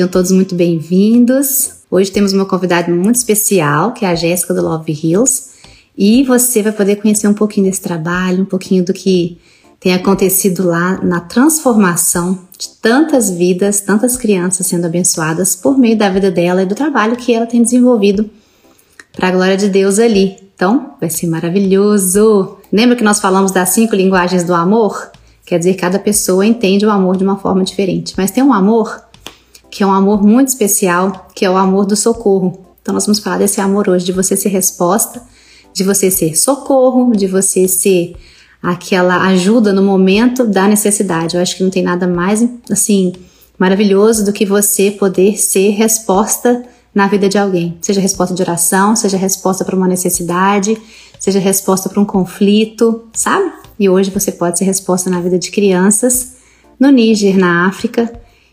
Sejam todos muito bem-vindos. Hoje temos uma convidada muito especial, que é a Jéssica do Love Hills, e você vai poder conhecer um pouquinho desse trabalho, um pouquinho do que tem acontecido lá na transformação de tantas vidas, tantas crianças sendo abençoadas por meio da vida dela e do trabalho que ela tem desenvolvido para a glória de Deus ali. Então, vai ser maravilhoso. Lembra que nós falamos das cinco linguagens do amor? Quer dizer, cada pessoa entende o amor de uma forma diferente, mas tem um amor que é um amor muito especial, que é o amor do socorro. Então, nós vamos falar desse amor hoje, de você ser resposta, de você ser socorro, de você ser aquela ajuda no momento da necessidade. Eu acho que não tem nada mais assim maravilhoso do que você poder ser resposta na vida de alguém. Seja resposta de oração, seja resposta para uma necessidade, seja resposta para um conflito, sabe? E hoje você pode ser resposta na vida de crianças no Níger, na África,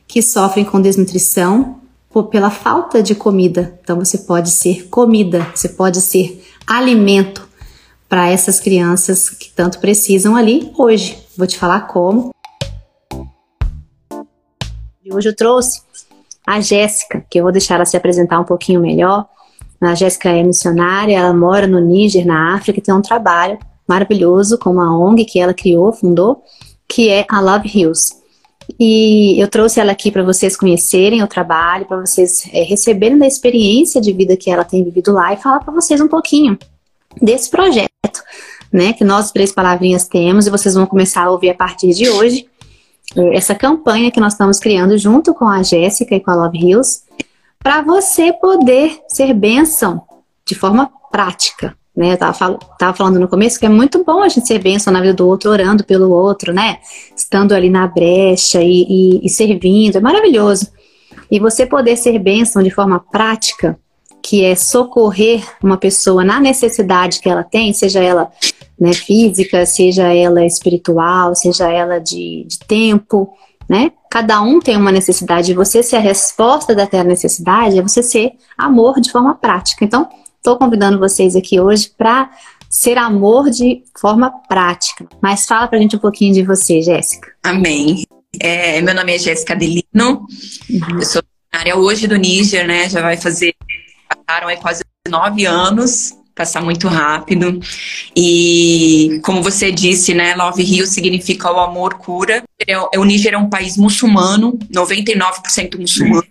que sofrem com desnutrição pela falta de comida. Então você pode ser comida, você pode ser alimento para essas crianças que tanto precisam ali hoje. Vou te falar como. E hoje eu trouxe a Jéssica, que eu vou deixar ela se apresentar um pouquinho melhor. A Jéssica é missionária, ela mora no Níger, na África, e tem um trabalho maravilhoso com uma ONG que ela criou, fundou, que é a Love Hills. E eu trouxe ela aqui para vocês conhecerem o trabalho, para vocês é, receberem da experiência de vida que ela tem vivido lá e falar para vocês um pouquinho desse projeto, né? Que nós três palavrinhas temos e vocês vão começar a ouvir a partir de hoje essa campanha que nós estamos criando junto com a Jéssica e com a Love Hills, para você poder ser bênção de forma prática. Né? Eu estava tava falando no começo que é muito bom a gente ser bênção na vida do outro, orando pelo outro, né? Estando ali na brecha e, e, e servindo, é maravilhoso. E você poder ser bênção de forma prática, que é socorrer uma pessoa na necessidade que ela tem, seja ela né, física, seja ela espiritual, seja ela de, de tempo, né? Cada um tem uma necessidade. Você ser a resposta daquela necessidade é você ser amor de forma prática. Então, estou convidando vocês aqui hoje para ser amor de forma prática. Mas fala para a gente um pouquinho de você, Jéssica. Amém. É, meu nome é Jéssica Delino. Uhum. Eu sou área hoje do Níger, né? Já vai fazer passaram aí quase nove anos passar muito rápido. E como você disse, né, Love Rio significa o amor cura. O Níger é um país muçulmano, 99% muçulmano.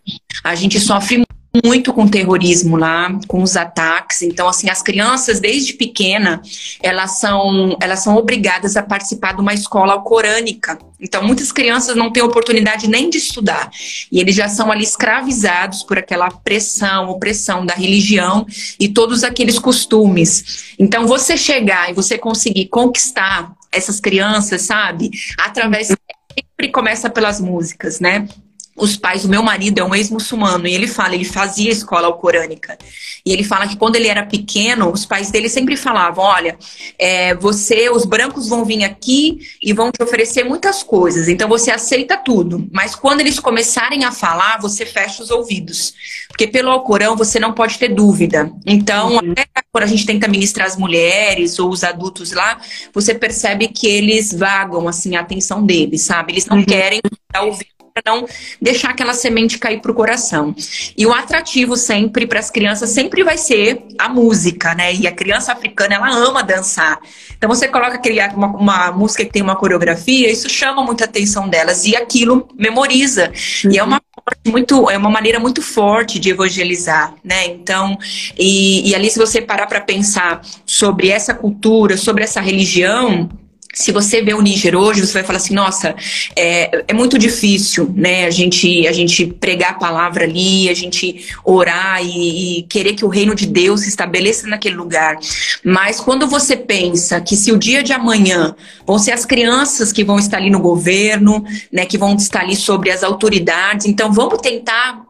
A gente sofre muito com terrorismo lá, com os ataques. Então, assim, as crianças desde pequena, elas são, elas são obrigadas a participar de uma escola alcorânica. Então, muitas crianças não têm oportunidade nem de estudar. E eles já são ali escravizados por aquela pressão, opressão da religião e todos aqueles costumes. Então, você chegar e você conseguir conquistar essas crianças, sabe? Através sempre começa pelas músicas, né? Os pais, o meu marido é um ex-muçulmano e ele fala, ele fazia escola alcorânica. E ele fala que quando ele era pequeno, os pais dele sempre falavam: olha, é, você, os brancos vão vir aqui e vão te oferecer muitas coisas, então você aceita tudo. Mas quando eles começarem a falar, você fecha os ouvidos. Porque pelo Alcorão você não pode ter dúvida. Então, uhum. até quando a gente tenta ministrar as mulheres ou os adultos lá, você percebe que eles vagam assim a atenção deles, sabe? Eles não uhum. querem ouvir para não deixar aquela semente cair para o coração. E o atrativo sempre para as crianças sempre vai ser a música, né? E a criança africana ela ama dançar. Então você coloca uma, uma música que tem uma coreografia, isso chama muita atenção delas e aquilo memoriza. Uhum. E é uma muito é uma maneira muito forte de evangelizar, né? Então, e, e ali se você parar para pensar sobre essa cultura, sobre essa religião, se você vê o Níger hoje, você vai falar assim, nossa, é, é muito difícil, né? A gente, a gente pregar a palavra ali, a gente orar e, e, querer que o reino de Deus se estabeleça naquele lugar. Mas quando você pensa que se o dia de amanhã vão ser as crianças que vão estar ali no governo, né? Que vão estar ali sobre as autoridades, então vamos tentar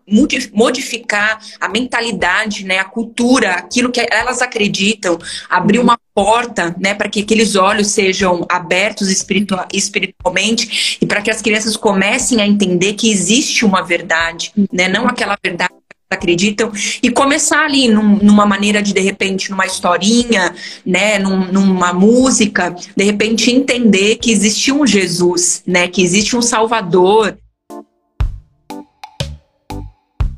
modificar a mentalidade, né, a cultura, aquilo que elas acreditam, abrir uma porta, né, para que aqueles olhos sejam abertos espiritual, espiritualmente e para que as crianças comecem a entender que existe uma verdade, né, não aquela verdade acreditam e começar ali num, numa maneira de de repente numa historinha né num, numa música de repente entender que existe um Jesus né que existe um Salvador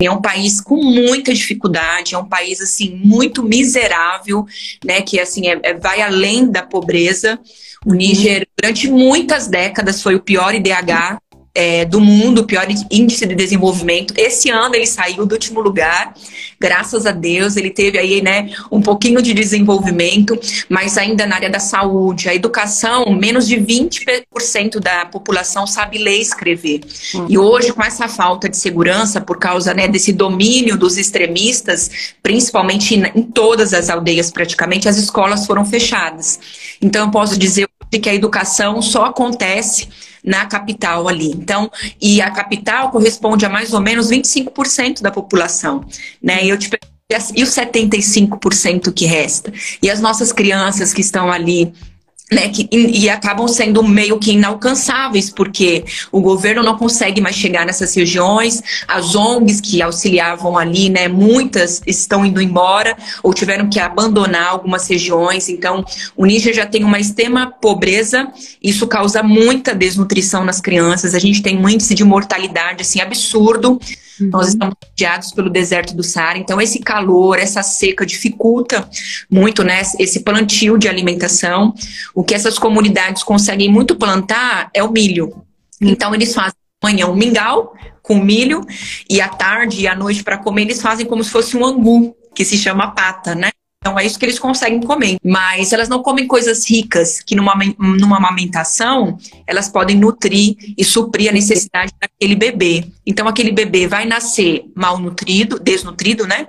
é um país com muita dificuldade, é um país assim muito miserável, né? Que assim é, é vai além da pobreza. O Níger, durante muitas décadas, foi o pior IDH é, do mundo, pior índice de desenvolvimento. Esse ano ele saiu do último lugar, graças a Deus. Ele teve aí, né, um pouquinho de desenvolvimento, mas ainda na área da saúde, a educação, menos de 20% da população sabe ler e escrever. Uhum. E hoje, com essa falta de segurança, por causa né, desse domínio dos extremistas, principalmente em, em todas as aldeias praticamente, as escolas foram fechadas. Então, eu posso dizer que a educação só acontece na capital ali. Então, e a capital corresponde a mais ou menos 25% da população, né? E eu te e os 75% que resta? E as nossas crianças que estão ali né, que, e, acabam sendo meio que inalcançáveis, porque o governo não consegue mais chegar nessas regiões, as ONGs que auxiliavam ali, né, muitas estão indo embora ou tiveram que abandonar algumas regiões, então o Níger já tem uma extrema pobreza, isso causa muita desnutrição nas crianças, a gente tem um índice de mortalidade assim absurdo, Uhum. Nós estamos rodeados pelo deserto do Saara, então esse calor, essa seca dificulta muito né, esse plantio de alimentação. O que essas comunidades conseguem muito plantar é o milho. Então eles fazem manhã um mingau com milho e à tarde e à noite para comer eles fazem como se fosse um angu, que se chama pata, né? Então é isso que eles conseguem comer. Mas elas não comem coisas ricas, que numa, numa amamentação elas podem nutrir e suprir a necessidade daquele bebê. Então aquele bebê vai nascer malnutrido, desnutrido, né?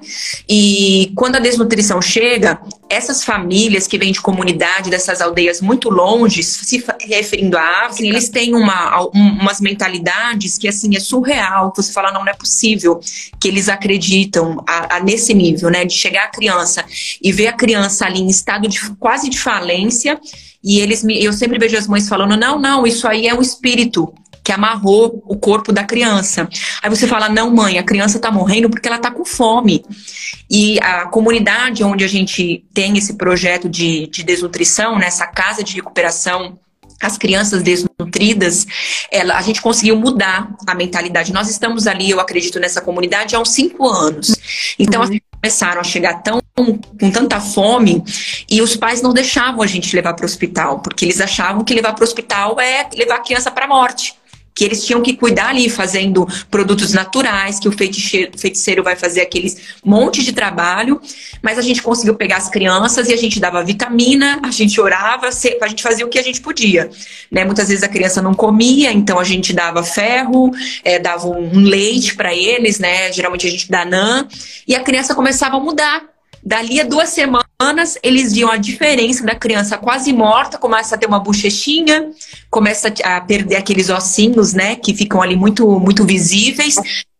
E quando a desnutrição chega, essas famílias que vêm de comunidade, dessas aldeias muito longe, se referindo à África, eles têm uma, umas mentalidades que assim é surreal, que você fala, não, não é possível que eles acreditam a, a nesse nível, né? De chegar a criança e ver a criança ali em estado de quase de falência. E eles me, eu sempre vejo as mães falando: não, não, isso aí é um espírito que amarrou o corpo da criança. Aí você fala: não, mãe, a criança está morrendo porque ela está com fome. E a comunidade onde a gente tem esse projeto de, de desnutrição, nessa casa de recuperação as crianças desnutridas, ela, a gente conseguiu mudar a mentalidade. Nós estamos ali, eu acredito, nessa comunidade há uns cinco anos. Então, uhum começaram a chegar tão com tanta fome e os pais não deixavam a gente levar para o hospital, porque eles achavam que levar para o hospital é levar a criança para a morte que eles tinham que cuidar ali fazendo produtos naturais, que o feiticeiro, feiticeiro vai fazer aqueles monte de trabalho, mas a gente conseguiu pegar as crianças e a gente dava vitamina, a gente orava, a gente fazia o que a gente podia. Né? Muitas vezes a criança não comia, então a gente dava ferro, é, dava um leite para eles, né? Geralmente a gente dá NAN, e a criança começava a mudar. Dali a duas semanas, eles viam a diferença da criança quase morta, começa a ter uma bochechinha, começa a perder aqueles ossinhos, né, que ficam ali muito, muito visíveis.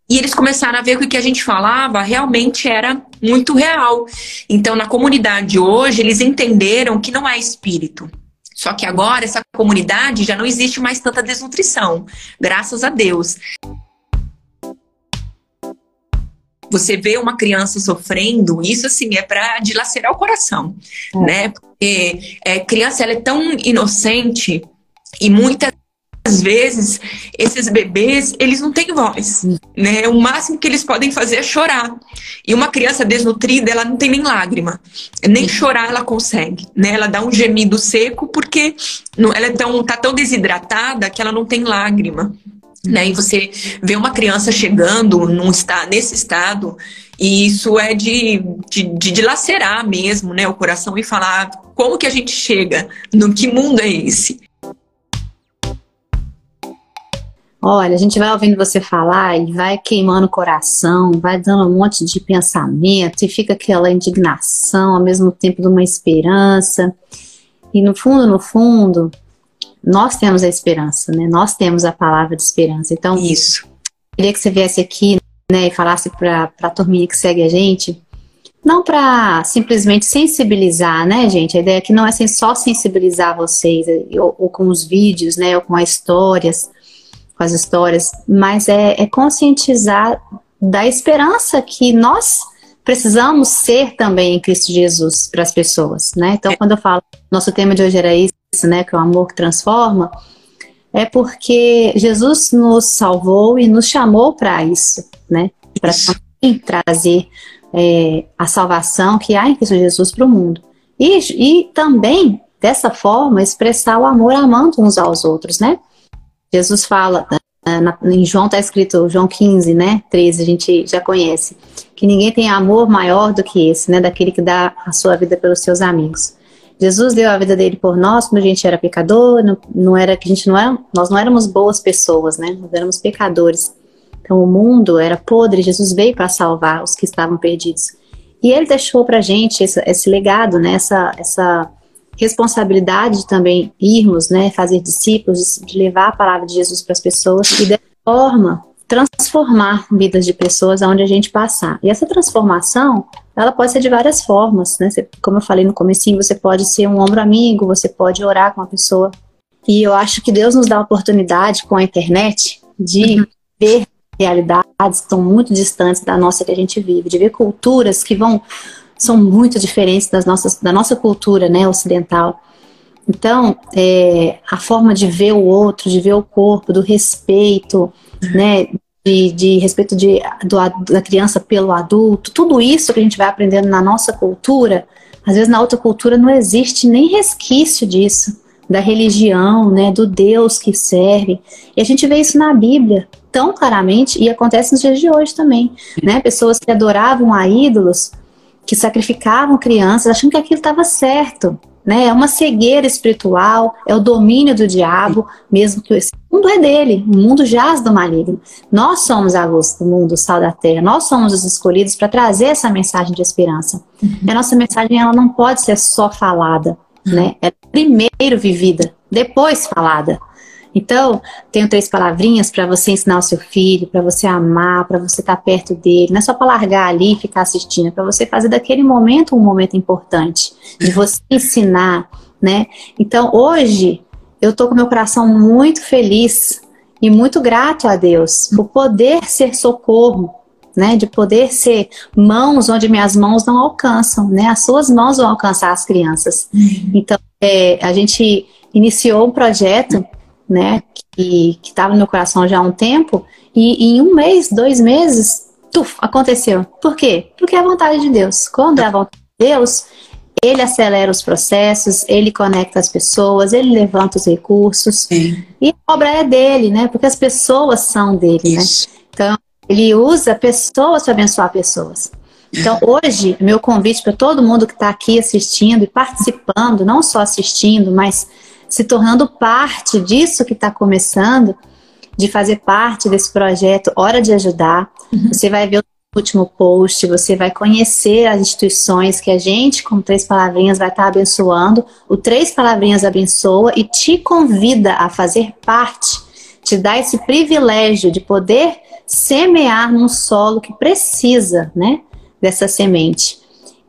E eles começaram a ver que o que a gente falava realmente era muito real. Então, na comunidade hoje, eles entenderam que não é espírito. Só que agora, essa comunidade já não existe mais tanta desnutrição, graças a Deus você vê uma criança sofrendo, isso assim é para dilacerar o coração, é. né? Porque é, criança ela é tão inocente e muitas vezes esses bebês eles não têm voz, né? O máximo que eles podem fazer é chorar. E uma criança desnutrida ela não tem nem lágrima, nem chorar ela consegue, né? Ela dá um gemido seco porque ela é tão, tá tão desidratada que ela não tem lágrima. Né? E você vê uma criança chegando num estado, nesse estado, e isso é de, de, de dilacerar mesmo né, o coração e falar como que a gente chega, no que mundo é esse? Olha, a gente vai ouvindo você falar e vai queimando o coração, vai dando um monte de pensamento e fica aquela indignação ao mesmo tempo de uma esperança. E no fundo, no fundo, nós temos a esperança, né? Nós temos a palavra de esperança. Então, isso. Queria que você viesse aqui, né, e falasse para a turminha que segue a gente, não para simplesmente sensibilizar, né, gente? A ideia aqui não é só sensibilizar vocês, é, ou, ou, com os vídeos, né, ou com as histórias, com as histórias, mas é, é conscientizar da esperança que nós precisamos ser também em Cristo Jesus para as pessoas, né? Então, quando eu falo, nosso tema de hoje era isso, né, que é o amor que transforma, é porque Jesus nos salvou e nos chamou para isso, né? para trazer é, a salvação que há em Cristo Jesus para o mundo. E, e também, dessa forma, expressar o amor amando uns aos outros, né? Jesus fala, né, em João está escrito, João 15, né? 13, a gente já conhece, que ninguém tem amor maior do que esse, né? Daquele que dá a sua vida pelos seus amigos. Jesus deu a vida dele por nós quando a gente era pecador, não, não era que a gente não era, nós não éramos boas pessoas, né? Nós éramos pecadores. Então o mundo era podre, Jesus veio para salvar os que estavam perdidos. E ele deixou para a gente esse, esse, legado, né? Essa, essa responsabilidade de também irmos, né? Fazer discípulos, de levar a palavra de Jesus para as pessoas e dessa forma transformar vidas de pessoas aonde a gente passar. E essa transformação ela pode ser de várias formas, né? Você, como eu falei no começo, você pode ser um ombro amigo, você pode orar com a pessoa. E eu acho que Deus nos dá a oportunidade com a internet de uhum. ver realidades que estão muito distantes da nossa que a gente vive, de ver culturas que vão são muito diferentes das nossas, da nossa cultura, né, ocidental. Então, é, a forma de ver o outro, de ver o corpo, do respeito, né, de, de respeito de, do, da criança pelo adulto, tudo isso que a gente vai aprendendo na nossa cultura, às vezes na outra cultura não existe nem resquício disso, da religião, né, do Deus que serve. E a gente vê isso na Bíblia tão claramente e acontece nos dias de hoje também, né? Pessoas que adoravam a ídolos, que sacrificavam crianças, achando que aquilo estava certo né? É uma cegueira espiritual, é o domínio do diabo, mesmo que esse mundo é dele, o mundo jaz do maligno. Nós somos a luz do mundo, o sal da terra, nós somos os escolhidos para trazer essa mensagem de esperança. Uhum. A nossa mensagem ela não pode ser só falada, né? É primeiro vivida, depois falada. Então, tenho três palavrinhas para você ensinar o seu filho, para você amar, para você estar tá perto dele. Não é só para largar ali e ficar assistindo, é para você fazer daquele momento um momento importante, de você ensinar, né? Então, hoje, eu estou com meu coração muito feliz e muito grato a Deus por poder ser socorro, né? De poder ser mãos onde minhas mãos não alcançam, né? As suas mãos vão alcançar as crianças. Uhum. Então, é, a gente iniciou um projeto né, que estava no meu coração já há um tempo, e em um mês, dois meses, tuf, aconteceu. Por quê? Porque é a vontade de Deus. Quando é a vontade de Deus, ele acelera os processos, ele conecta as pessoas, ele levanta os recursos. Sim. E a obra é dele, né? Porque as pessoas são dele, né? Isso. né? Então, ele usa pessoas para abençoar pessoas. Então, hoje, meu convite para todo mundo que está aqui assistindo e participando, não só assistindo, mas se tornando parte disso que está começando, de fazer parte desse projeto Hora de Ajudar. Uhum. Você vai ver o último post, você vai conhecer as instituições que a gente, com Três Palavrinhas, vai estar tá abençoando. O Três Palavrinhas abençoa e te convida a fazer parte, te dá esse privilégio de poder semear num solo que precisa, né, dessa semente.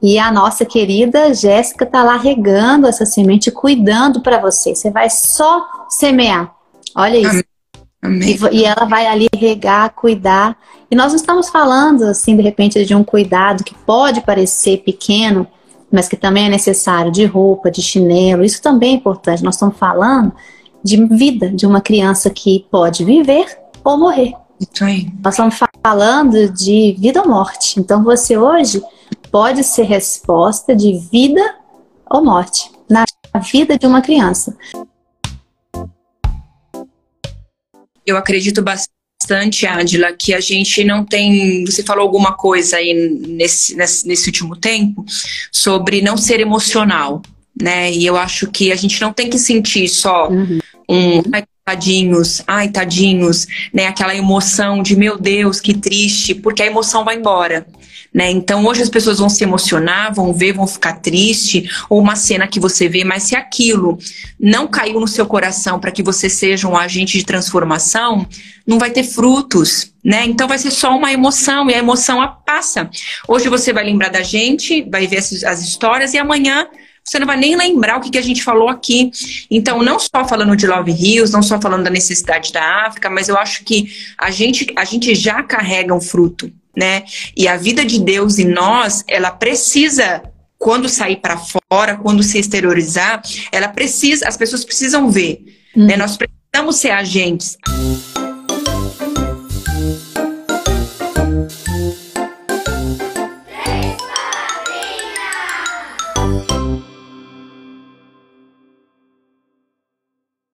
E a nossa querida Jéssica está lá regando essa semente, cuidando para você. Você vai só semear. Olha isso. Amém. E, e, ela vai ali regar, cuidar. E nós não estamos falando, assim, de repente, de um cuidado que pode parecer pequeno, mas que também é necessário, de roupa, de chinelo. Isso também é importante. Nós estamos falando de vida de uma criança que pode viver ou morrer. Nós estamos falando de vida ou morte. Então, você hoje pode ser resposta de vida ou morte na vida de uma criança. Eu acredito bastante, Adila, que a gente não tem. Você falou alguma coisa aí nesse, nesse, nesse último tempo sobre não ser emocional, né? E eu acho que a gente não tem que sentir só uhum. um ai, tadinhos, ai, tadinhos, né? Aquela emoção de meu Deus, que triste, porque a emoção vai embora. Né? Então hoje as pessoas vão se emocionar, vão ver, vão ficar triste, ou uma cena que você vê, mas se aquilo não caiu no seu coração para que você seja um agente de transformação, não vai ter frutos, né? Então vai ser só uma emoção e a emoção passa. Hoje você vai lembrar da gente, vai ver as, histórias e amanhã você não vai nem lembrar o que, a gente falou aqui. Então, não só falando de Love Hills, não só falando da necessidade da África, mas eu acho que a gente, a gente já carrega um fruto, né? E a vida de Deus em nós, ela precisa quando sair para fora, quando se exteriorizar, ela precisa, as pessoas precisam ver, né? Nós precisamos ser agentes.